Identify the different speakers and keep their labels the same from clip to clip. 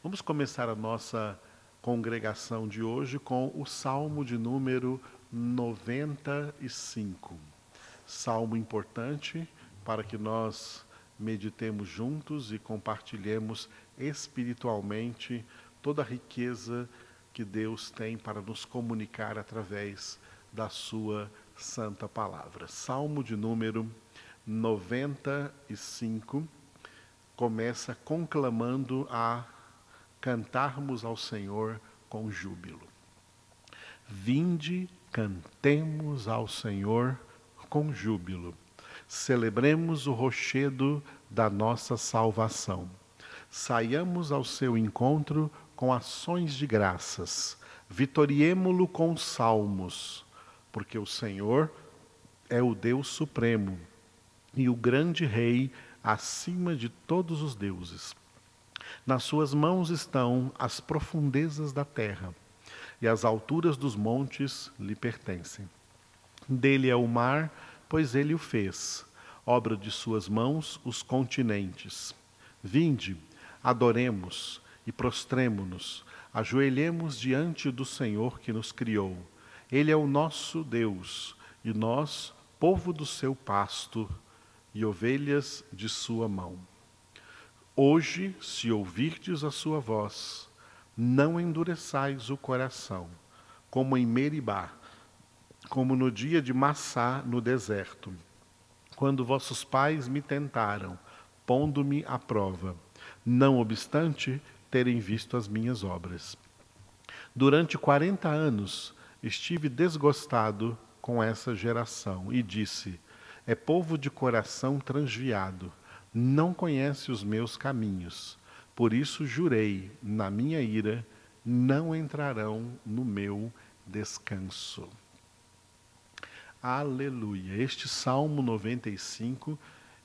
Speaker 1: Vamos começar a nossa congregação de hoje com o Salmo de número 95. Salmo importante para que nós meditemos juntos e compartilhemos espiritualmente toda a riqueza que Deus tem para nos comunicar através da sua santa palavra. Salmo de número 95 começa conclamando a cantarmos ao Senhor com júbilo. Vinde, cantemos ao Senhor com júbilo. Celebremos o rochedo da nossa salvação. Saiamos ao seu encontro com ações de graças. Vitoriemo-lo com salmos, porque o Senhor é o Deus supremo e o grande Rei acima de todos os deuses. Nas suas mãos estão as profundezas da terra, e as alturas dos montes lhe pertencem. Dele é o mar, pois ele o fez, obra de suas mãos os continentes. Vinde, adoremos e prostremo-nos, ajoelhemos diante do Senhor que nos criou. Ele é o nosso Deus, e nós, povo do seu pasto, e ovelhas de sua mão. Hoje, se ouvirdes a sua voz, não endureçais o coração, como em Meribá, como no dia de Massá no deserto, quando vossos pais me tentaram, pondo-me à prova, não obstante terem visto as minhas obras. Durante quarenta anos estive desgostado com essa geração e disse: é povo de coração transviado, não conhece os meus caminhos. Por isso jurei, na minha ira, não entrarão no meu descanso. Aleluia. Este Salmo 95,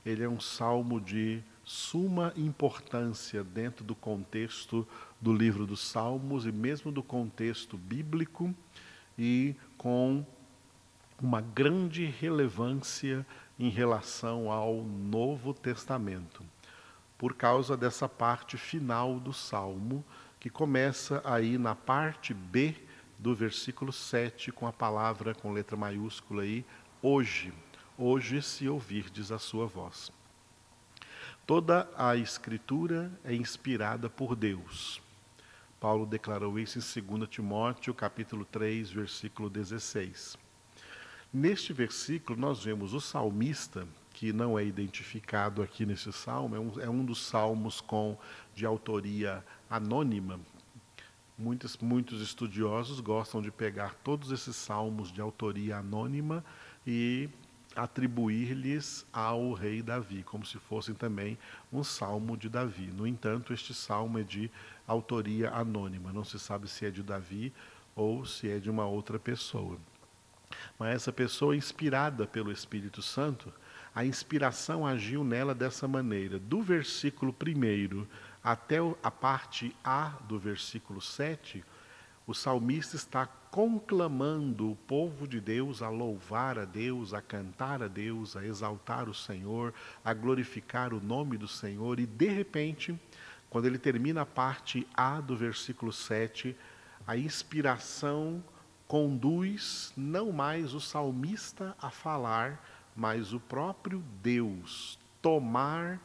Speaker 1: ele é um salmo de suma importância dentro do contexto do livro dos Salmos e mesmo do contexto bíblico e com uma grande relevância em relação ao Novo Testamento, por causa dessa parte final do Salmo, que começa aí na parte B do versículo 7, com a palavra com letra maiúscula aí, hoje, hoje se ouvirdes a sua voz. Toda a Escritura é inspirada por Deus. Paulo declarou isso em 2 Timóteo, capítulo 3, versículo 16. Neste versículo, nós vemos o salmista, que não é identificado aqui nesse salmo, é um, é um dos salmos com, de autoria anônima. Muitos, muitos estudiosos gostam de pegar todos esses salmos de autoria anônima e atribuir-lhes ao rei Davi, como se fossem também um salmo de Davi. No entanto, este salmo é de autoria anônima, não se sabe se é de Davi ou se é de uma outra pessoa. Mas essa pessoa, inspirada pelo Espírito Santo, a inspiração agiu nela dessa maneira. Do versículo 1 até a parte A do versículo 7, o salmista está conclamando o povo de Deus a louvar a Deus, a cantar a Deus, a exaltar o Senhor, a glorificar o nome do Senhor, e de repente, quando ele termina a parte A do versículo 7, a inspiração conduz não mais o salmista a falar, mas o próprio Deus tomar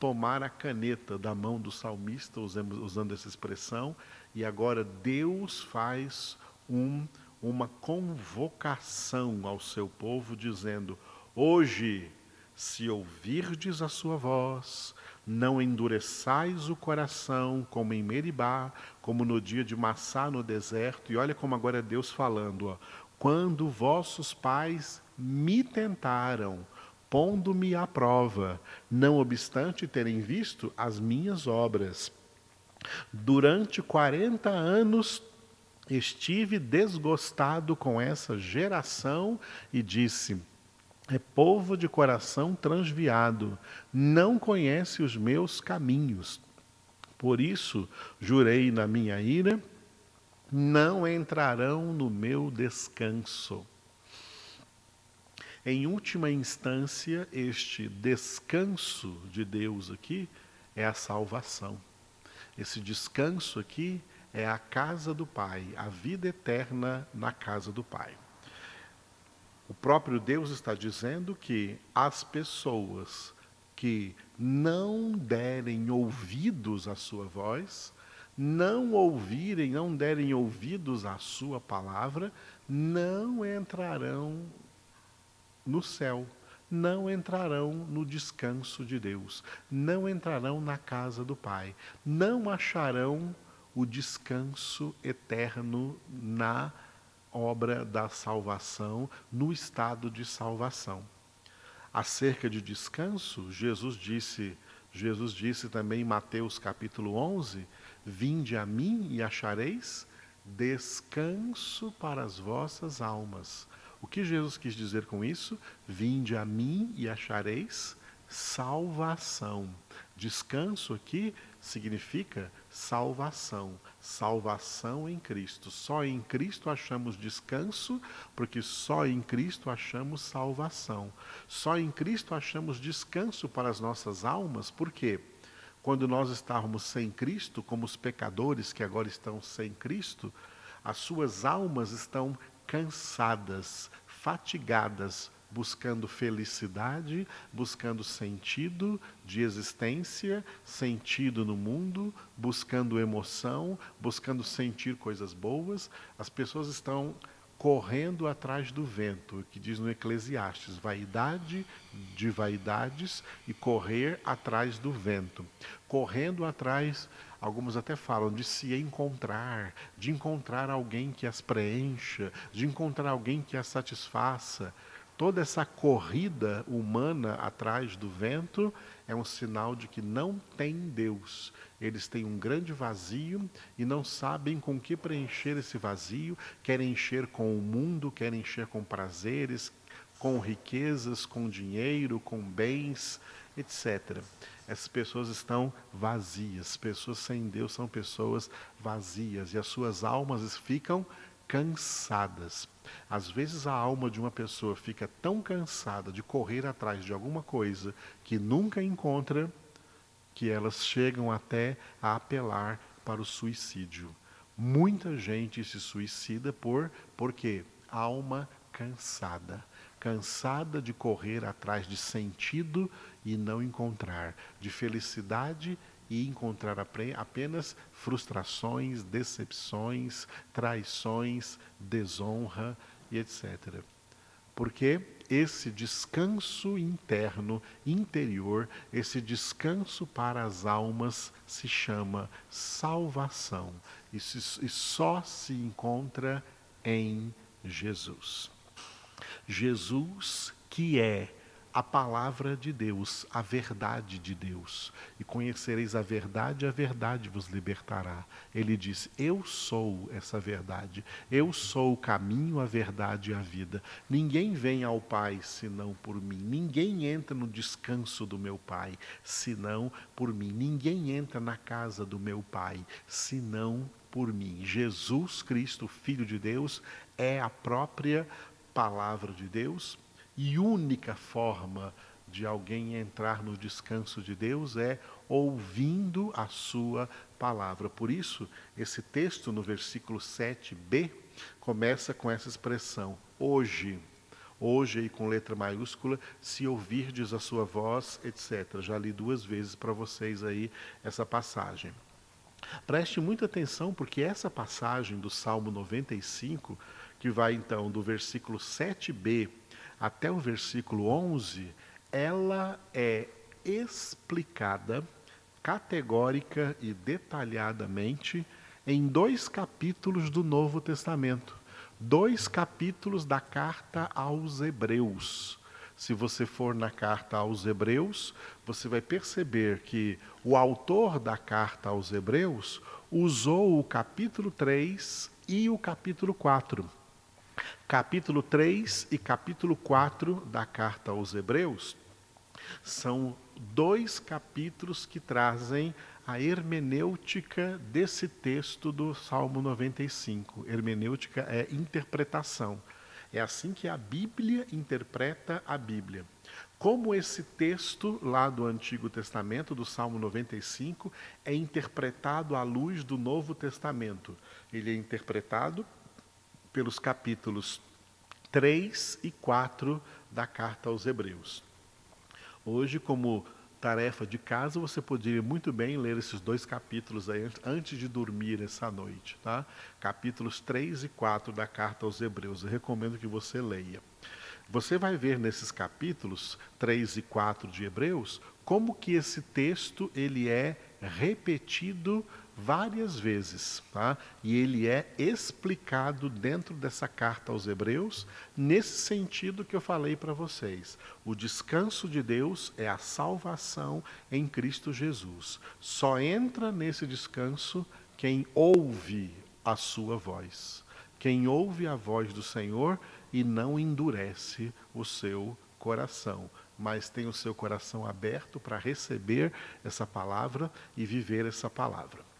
Speaker 1: tomar a caneta da mão do salmista, usamos, usando essa expressão, e agora Deus faz um, uma convocação ao seu povo, dizendo: Hoje, se ouvirdes a sua voz, não endureçais o coração como em Meribá, como no dia de Massá no deserto. E olha como agora é Deus falando, ó, quando vossos pais me tentaram, pondo-me à prova, não obstante terem visto as minhas obras. Durante quarenta anos estive desgostado com essa geração e disse: é povo de coração transviado, não conhece os meus caminhos. Por isso, jurei na minha ira, não entrarão no meu descanso. Em última instância, este descanso de Deus aqui é a salvação. Esse descanso aqui é a casa do Pai, a vida eterna na casa do Pai. O próprio Deus está dizendo que as pessoas que não derem ouvidos à sua voz, não ouvirem, não derem ouvidos à sua palavra, não entrarão no céu, não entrarão no descanso de Deus, não entrarão na casa do Pai, não acharão o descanso eterno na obra da salvação, no estado de salvação. Acerca de descanso, Jesus disse, Jesus disse também em Mateus capítulo 11: Vinde a mim e achareis descanso para as vossas almas. O que Jesus quis dizer com isso? Vinde a mim e achareis salvação. Descanso aqui significa salvação, salvação em Cristo. Só em Cristo achamos descanso, porque só em Cristo achamos salvação. Só em Cristo achamos descanso para as nossas almas, por quê? Quando nós estávamos sem Cristo, como os pecadores que agora estão sem Cristo, as suas almas estão cansadas, fatigadas, buscando felicidade, buscando sentido de existência, sentido no mundo, buscando emoção, buscando sentir coisas boas. As pessoas estão correndo atrás do vento, que diz no Eclesiastes, vaidade de vaidades e correr atrás do vento. Correndo atrás, alguns até falam de se encontrar, de encontrar alguém que as preencha, de encontrar alguém que as satisfaça. Toda essa corrida humana atrás do vento é um sinal de que não tem Deus. Eles têm um grande vazio e não sabem com que preencher esse vazio. Querem encher com o mundo, querem encher com prazeres, com riquezas, com dinheiro, com bens, etc. Essas pessoas estão vazias. Pessoas sem Deus são pessoas vazias e as suas almas ficam vazias cansadas. Às vezes a alma de uma pessoa fica tão cansada de correr atrás de alguma coisa que nunca encontra, que elas chegam até a apelar para o suicídio. Muita gente se suicida por porque alma cansada, cansada de correr atrás de sentido e não encontrar, de felicidade e encontrar apenas frustrações, decepções, traições, desonra e etc. Porque esse descanso interno, interior, esse descanso para as almas se chama salvação e, se, e só se encontra em Jesus. Jesus que é a palavra de Deus, a verdade de Deus. E conhecereis a verdade, a verdade vos libertará. Ele diz: Eu sou essa verdade. Eu sou o caminho, a verdade e a vida. Ninguém vem ao Pai senão por mim. Ninguém entra no descanso do meu Pai senão por mim. Ninguém entra na casa do meu Pai senão por mim. Jesus Cristo, Filho de Deus, é a própria palavra de Deus e única forma de alguém entrar no descanso de Deus é ouvindo a sua palavra. Por isso, esse texto no versículo 7b começa com essa expressão: hoje. Hoje, aí com letra maiúscula, se ouvirdes a sua voz, etc. Já li duas vezes para vocês aí essa passagem. Preste muita atenção, porque essa passagem do Salmo 95, que vai então do versículo 7b até o versículo 11, ela é explicada categórica e detalhadamente em dois capítulos do Novo Testamento, dois capítulos da carta aos Hebreus. Se você for na carta aos Hebreus, você vai perceber que o autor da carta aos Hebreus usou o capítulo 3 e o capítulo 4 Capítulo 3 e capítulo 4 da carta aos Hebreus são dois capítulos que trazem a hermenêutica desse texto do Salmo 95. Hermenêutica é interpretação. É assim que a Bíblia interpreta a Bíblia. como esse texto lá do Antigo Testamento, do Salmo 95, é interpretado à luz do Novo Testamento. Ele é interpretado pelos capítulos 3 e 4 da carta aos Hebreus. Hoje, como tarefa de casa, você poderia muito bem ler esses dois capítulos aí antes de dormir essa noite, tá? Capítulos 3 e 4 da carta aos Hebreus. Eu recomendo que você leia. Você vai ver nesses capítulos 3 e 4 de Hebreus como que esse texto ele é repetido várias vezes, tá? E ele é explicado dentro dessa carta aos Hebreus nesse sentido que eu falei para vocês. O descanso de Deus é a salvação em Cristo Jesus. Só entra nesse descanso quem ouve a sua voz. Quem ouve a voz do Senhor e não endurece o seu coração, mas tem o seu coração aberto para receber essa palavra e viver essa palavra.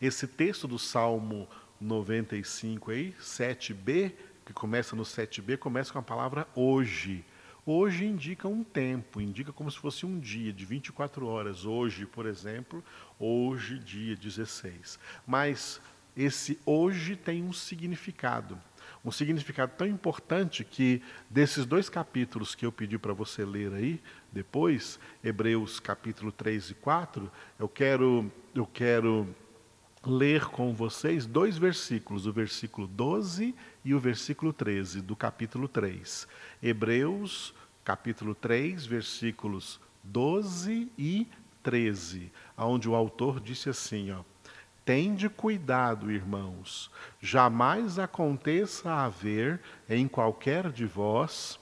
Speaker 1: Esse texto do Salmo 95 aí, 7b, que começa no 7b, começa com a palavra hoje. Hoje indica um tempo, indica como se fosse um dia de 24 horas. Hoje, por exemplo, hoje, dia 16. Mas esse hoje tem um significado um significado tão importante que desses dois capítulos que eu pedi para você ler aí, depois, Hebreus capítulo 3 e 4, eu quero, eu quero ler com vocês dois versículos, o versículo 12 e o versículo 13 do capítulo 3. Hebreus capítulo 3, versículos 12 e 13, onde o autor disse assim, ó: Tende cuidado, irmãos, jamais aconteça haver em qualquer de vós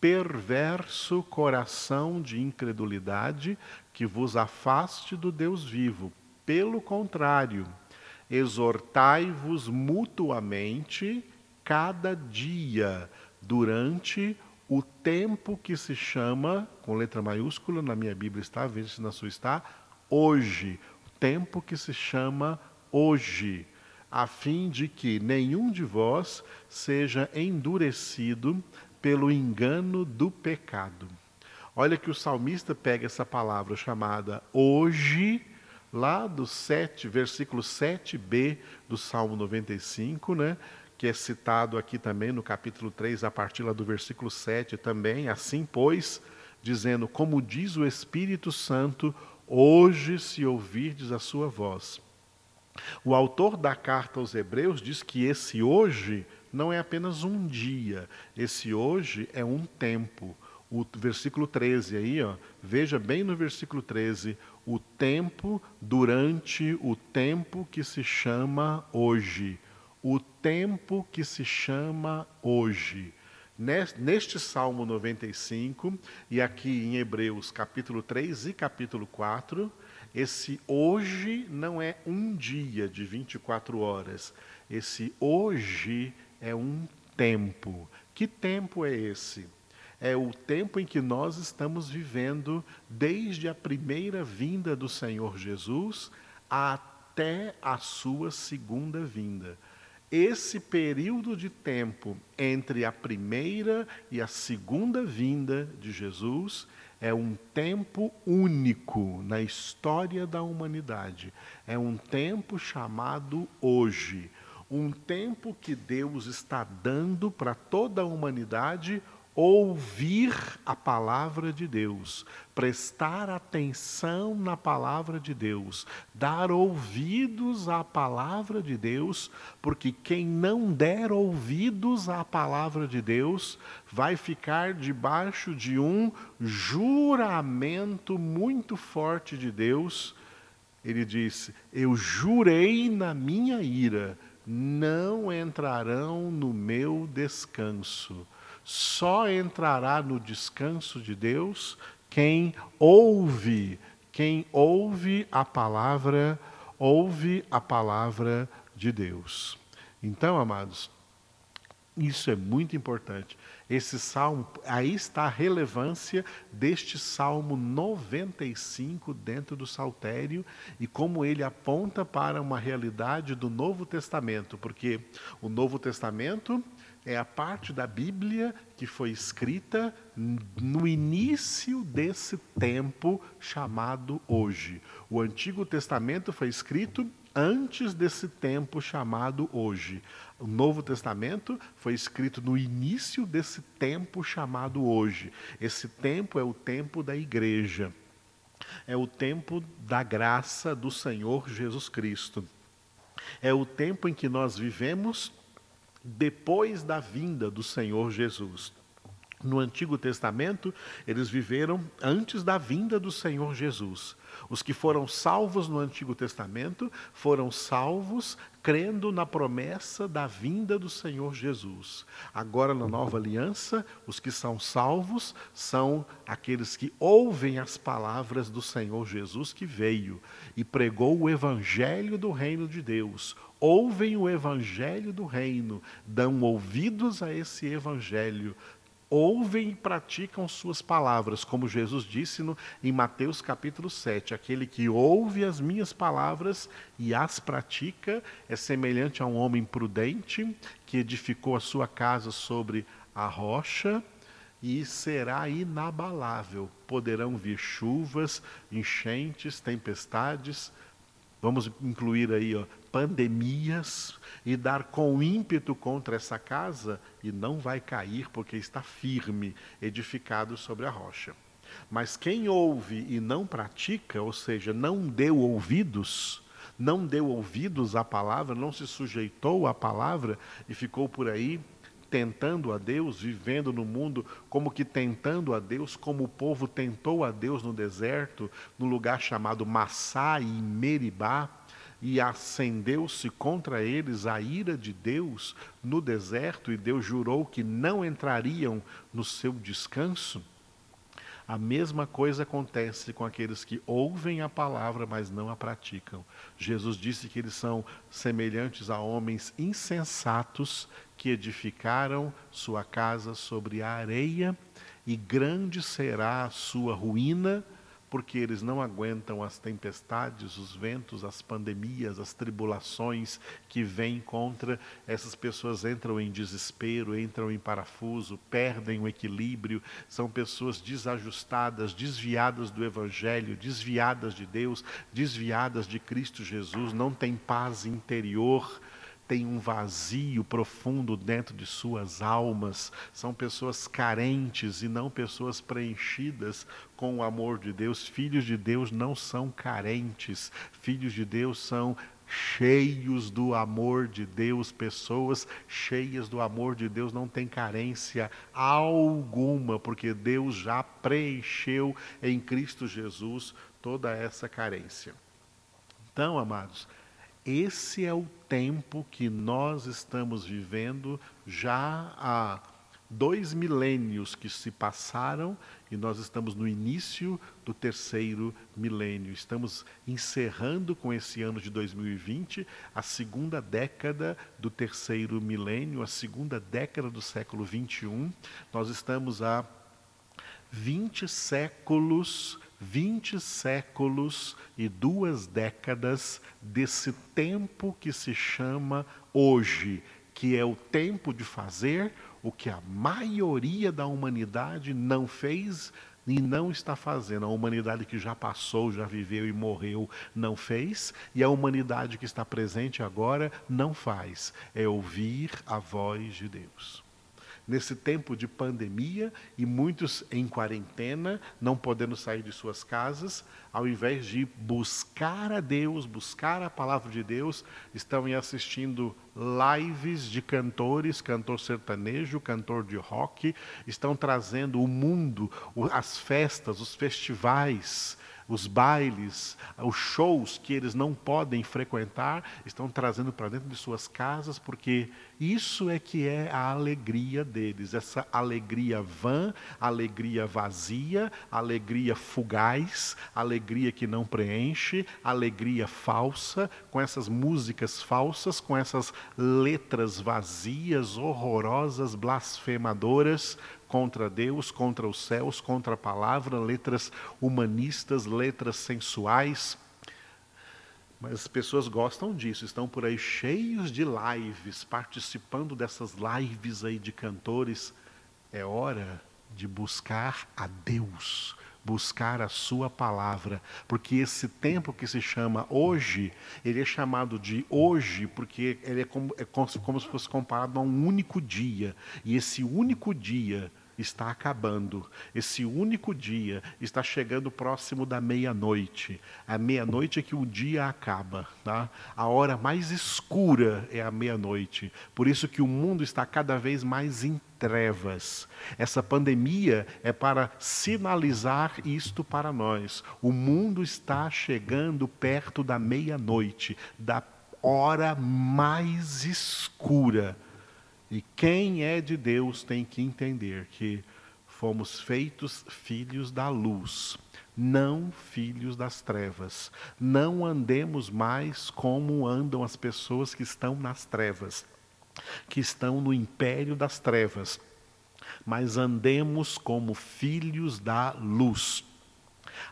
Speaker 1: perverso coração de incredulidade que vos afaste do Deus vivo. Pelo contrário, exortai-vos mutuamente cada dia durante o tempo que se chama, com letra maiúscula, na minha Bíblia está, veja se na sua está, hoje tempo que se chama hoje, a fim de que nenhum de vós seja endurecido pelo engano do pecado. Olha que o salmista pega essa palavra chamada hoje, lá do 7, versículo 7b do Salmo 95, né? que é citado aqui também no capítulo 3, a partir lá do versículo 7 também, assim, pois, dizendo, como diz o Espírito Santo, Hoje, se ouvirdes a sua voz. O autor da carta aos Hebreus diz que esse hoje não é apenas um dia, esse hoje é um tempo. O versículo 13 aí, ó, veja bem no versículo 13, o tempo durante o tempo que se chama hoje. O tempo que se chama hoje. Neste Salmo 95 e aqui em Hebreus capítulo 3 e capítulo 4, esse hoje não é um dia de 24 horas, esse hoje é um tempo. Que tempo é esse? É o tempo em que nós estamos vivendo desde a primeira vinda do Senhor Jesus até a sua segunda vinda esse período de tempo entre a primeira e a segunda vinda de Jesus é um tempo único na história da humanidade. É um tempo chamado hoje. Um tempo que Deus está dando para toda a humanidade ouvir a palavra de Deus, prestar atenção na palavra de Deus, dar ouvidos à palavra de Deus, porque quem não der ouvidos à palavra de Deus vai ficar debaixo de um juramento muito forte de Deus. Ele disse: Eu jurei na minha ira, não entrarão no meu descanso só entrará no descanso de Deus quem ouve, quem ouve a palavra, ouve a palavra de Deus. Então, amados, isso é muito importante. Esse salmo, aí está a relevância deste salmo 95 dentro do saltério e como ele aponta para uma realidade do Novo Testamento, porque o Novo Testamento é a parte da Bíblia que foi escrita no início desse tempo chamado hoje. O Antigo Testamento foi escrito antes desse tempo chamado hoje. O Novo Testamento foi escrito no início desse tempo chamado hoje. Esse tempo é o tempo da igreja. É o tempo da graça do Senhor Jesus Cristo. É o tempo em que nós vivemos depois da vinda do Senhor Jesus. No Antigo Testamento, eles viveram antes da vinda do Senhor Jesus. Os que foram salvos no Antigo Testamento foram salvos crendo na promessa da vinda do Senhor Jesus. Agora, na nova aliança, os que são salvos são aqueles que ouvem as palavras do Senhor Jesus que veio e pregou o evangelho do reino de Deus. Ouvem o evangelho do reino, dão ouvidos a esse evangelho, ouvem e praticam suas palavras, como Jesus disse no, em Mateus capítulo 7. Aquele que ouve as minhas palavras e as pratica é semelhante a um homem prudente que edificou a sua casa sobre a rocha e será inabalável. Poderão vir chuvas, enchentes, tempestades. Vamos incluir aí ó, pandemias e dar com ímpeto contra essa casa e não vai cair porque está firme, edificado sobre a rocha. Mas quem ouve e não pratica, ou seja, não deu ouvidos, não deu ouvidos à palavra, não se sujeitou à palavra e ficou por aí tentando a Deus, vivendo no mundo como que tentando a Deus, como o povo tentou a Deus no deserto, no lugar chamado Massá e Meribá, e acendeu-se contra eles a ira de Deus no deserto, e Deus jurou que não entrariam no seu descanso. A mesma coisa acontece com aqueles que ouvem a palavra, mas não a praticam. Jesus disse que eles são semelhantes a homens insensatos que edificaram sua casa sobre a areia, e grande será a sua ruína porque eles não aguentam as tempestades, os ventos, as pandemias, as tribulações que vêm contra. Essas pessoas entram em desespero, entram em parafuso, perdem o equilíbrio, são pessoas desajustadas, desviadas do Evangelho, desviadas de Deus, desviadas de Cristo Jesus, não têm paz interior têm um vazio profundo dentro de suas almas, são pessoas carentes e não pessoas preenchidas com o amor de Deus. Filhos de Deus não são carentes, filhos de Deus são cheios do amor de Deus, pessoas cheias do amor de Deus não têm carência alguma, porque Deus já preencheu em Cristo Jesus toda essa carência. Então, amados, esse é o tempo que nós estamos vivendo já há dois milênios que se passaram e nós estamos no início do terceiro milênio. Estamos encerrando com esse ano de 2020 a segunda década do terceiro milênio, a segunda década do século 21. Nós estamos há 20 séculos 20 séculos e duas décadas desse tempo que se chama hoje, que é o tempo de fazer o que a maioria da humanidade não fez e não está fazendo. A humanidade que já passou, já viveu e morreu não fez, e a humanidade que está presente agora não faz. É ouvir a voz de Deus nesse tempo de pandemia e muitos em quarentena, não podendo sair de suas casas, ao invés de buscar a Deus, buscar a palavra de Deus, estão assistindo lives de cantores, cantor sertanejo, cantor de rock, estão trazendo o mundo, as festas, os festivais, os bailes, os shows que eles não podem frequentar, estão trazendo para dentro de suas casas, porque isso é que é a alegria deles, essa alegria vã, alegria vazia, alegria fugaz, alegria que não preenche, alegria falsa, com essas músicas falsas, com essas letras vazias, horrorosas, blasfemadoras, contra Deus, contra os céus, contra a palavra, letras humanistas, letras sensuais. Mas as pessoas gostam disso, estão por aí cheios de lives, participando dessas lives aí de cantores. É hora de buscar a Deus, buscar a sua palavra, porque esse tempo que se chama hoje, ele é chamado de hoje porque ele é como, é como, se fosse comparado a um único dia, e esse único dia está acabando. Esse único dia está chegando próximo da meia-noite. A meia-noite é que o dia acaba. Tá? A hora mais escura é a meia-noite. Por isso que o mundo está cada vez mais em trevas. Essa pandemia é para sinalizar isto para nós. O mundo está chegando perto da meia-noite, da hora mais escura e quem é de Deus tem que entender que fomos feitos filhos da luz, não filhos das trevas. Não andemos mais como andam as pessoas que estão nas trevas, que estão no império das trevas, mas andemos como filhos da luz.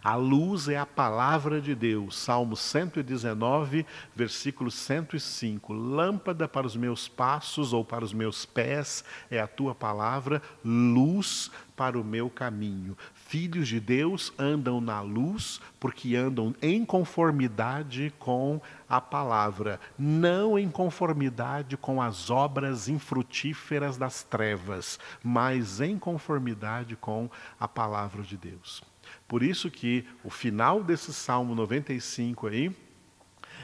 Speaker 1: A luz é a palavra de Deus. Salmo 119, versículo 105. Lâmpada para os meus passos ou para os meus pés é a tua palavra, luz para o meu caminho. Filhos de Deus andam na luz porque andam em conformidade com a palavra, não em conformidade com as obras infrutíferas das trevas, mas em conformidade com a palavra de Deus. Por isso que o final desse Salmo 95 aí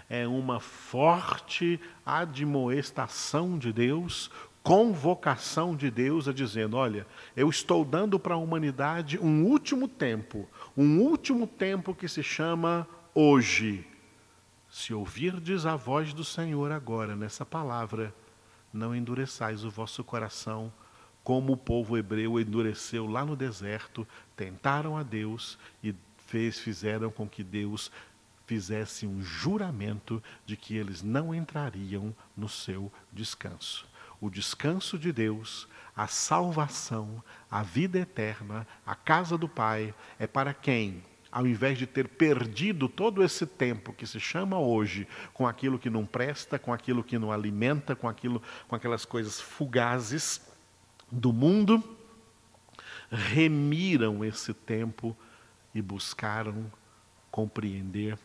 Speaker 1: é uma forte admoestação de Deus, convocação de Deus a dizendo: olha, eu estou dando para a humanidade um último tempo, um último tempo que se chama hoje. Se ouvirdes a voz do Senhor agora nessa palavra, não endureçais o vosso coração como o povo hebreu endureceu lá no deserto, tentaram a Deus e fez, fizeram com que Deus fizesse um juramento de que eles não entrariam no seu descanso. O descanso de Deus, a salvação, a vida eterna, a casa do Pai é para quem ao invés de ter perdido todo esse tempo que se chama hoje com aquilo que não presta, com aquilo que não alimenta, com aquilo com aquelas coisas fugazes, do mundo, remiram esse tempo e buscaram compreender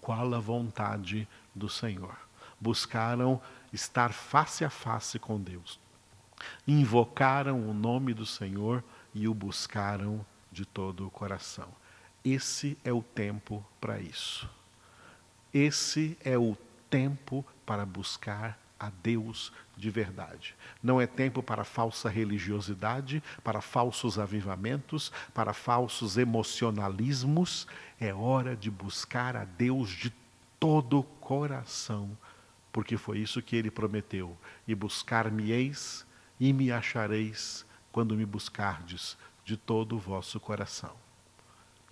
Speaker 1: qual a vontade do Senhor. Buscaram estar face a face com Deus. Invocaram o nome do Senhor e o buscaram de todo o coração. Esse é o tempo para isso. Esse é o tempo para buscar a Deus de verdade. Não é tempo para falsa religiosidade, para falsos avivamentos, para falsos emocionalismos. É hora de buscar a Deus de todo o coração, porque foi isso que ele prometeu: e buscar-me-eis e me achareis quando me buscardes de todo o vosso coração.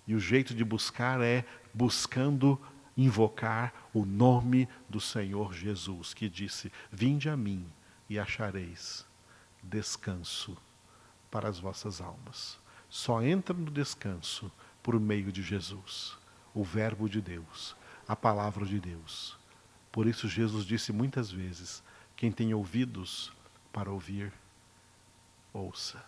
Speaker 1: E o jeito de buscar é buscando invocar o nome do Senhor Jesus, que disse: Vinde a mim e achareis descanso para as vossas almas. Só entra no descanso por meio de Jesus, o Verbo de Deus, a palavra de Deus. Por isso, Jesus disse muitas vezes: Quem tem ouvidos para ouvir, ouça.